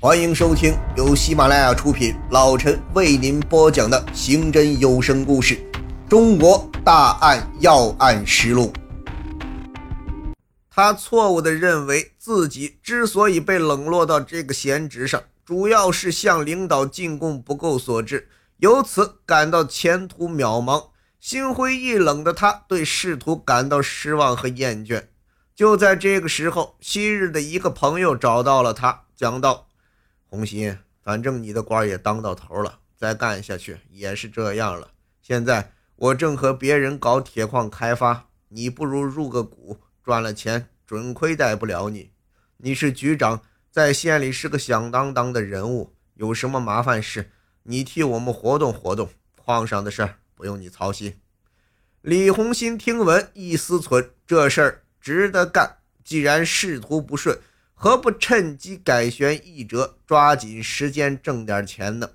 欢迎收听由喜马拉雅出品，老陈为您播讲的刑侦有声故事《中国大案要案实录》。他错误地认为自己之所以被冷落到这个闲职上，主要是向领导进贡不够所致，由此感到前途渺茫。心灰意冷的他，对仕途感到失望和厌倦。就在这个时候，昔日的一个朋友找到了他，讲道：“红心，反正你的官也当到头了，再干下去也是这样了。现在我正和别人搞铁矿开发，你不如入个股，赚了钱准亏待不了你。你是局长，在县里是个响当当的人物，有什么麻烦事，你替我们活动活动，矿上的事儿不用你操心。”李红心听闻，一思忖，这事儿。值得干。既然仕途不顺，何不趁机改弦易辙，抓紧时间挣点钱呢？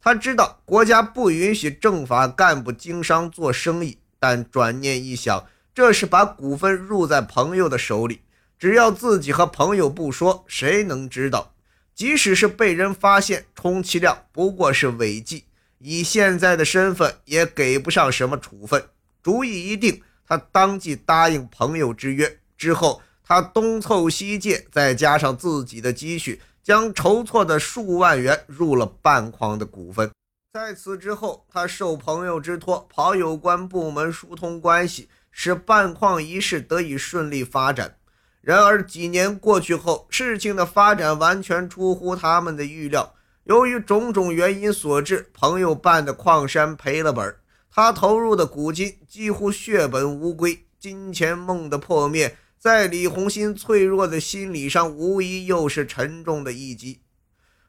他知道国家不允许政法干部经商做生意，但转念一想，这是把股份入在朋友的手里，只要自己和朋友不说，谁能知道？即使是被人发现，充其量不过是违纪，以现在的身份也给不上什么处分。主意一定。他当即答应朋友之约，之后他东凑西借，再加上自己的积蓄，将筹措的数万元入了半矿的股份。在此之后，他受朋友之托，跑有关部门疏通关系，使半矿一事得以顺利发展。然而几年过去后，事情的发展完全出乎他们的预料。由于种种原因所致，朋友办的矿山赔了本。他投入的股金几乎血本无归，金钱梦的破灭，在李红心脆弱的心理上，无疑又是沉重的一击。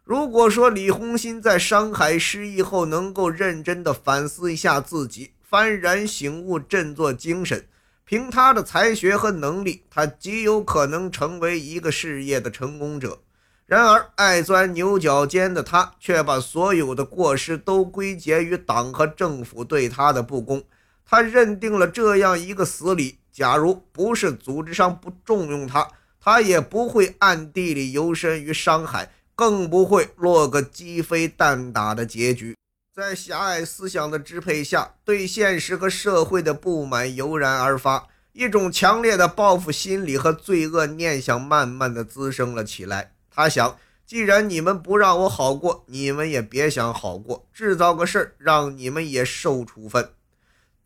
如果说李红心在商海失意后能够认真的反思一下自己，幡然醒悟，振作精神，凭他的才学和能力，他极有可能成为一个事业的成功者。然而，爱钻牛角尖的他，却把所有的过失都归结于党和政府对他的不公。他认定了这样一个死理：假如不是组织上不重用他，他也不会暗地里游身于商海，更不会落个鸡飞蛋打的结局。在狭隘思想的支配下，对现实和社会的不满油然而发，一种强烈的报复心理和罪恶念想慢慢的滋生了起来。他想，既然你们不让我好过，你们也别想好过，制造个事儿让你们也受处分。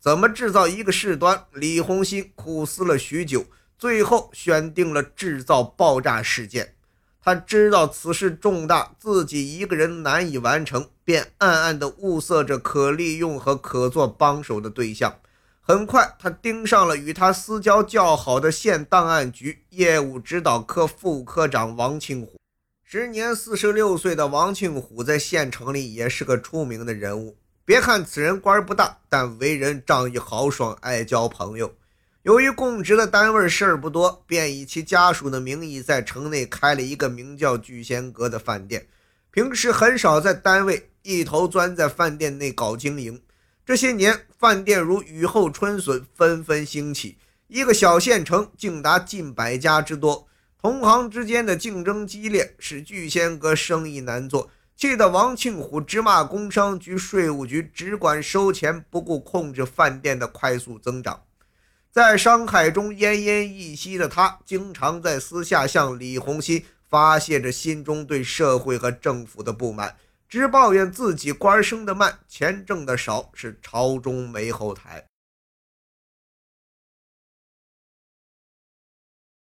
怎么制造一个事端？李红心苦思了许久，最后选定了制造爆炸事件。他知道此事重大，自己一个人难以完成，便暗暗地物色着可利用和可做帮手的对象。很快，他盯上了与他私交较好的县档案局业务指导科副科长王庆虎。时年四十六岁的王庆虎在县城里也是个出名的人物。别看此人官不大，但为人仗义豪爽，爱交朋友。由于供职的单位事儿不多，便以其家属的名义在城内开了一个名叫“聚仙阁”的饭店。平时很少在单位，一头钻在饭店内搞经营。这些年，饭店如雨后春笋，纷纷兴起。一个小县城竟达近百家之多，同行之间的竞争激烈，使聚仙阁生意难做，气得王庆虎直骂工商局、税务局只管收钱，不顾控制饭店的快速增长。在商海中奄奄一息的他，经常在私下向李红心发泄着心中对社会和政府的不满。只抱怨自己官升得慢，钱挣得少，是朝中没后台。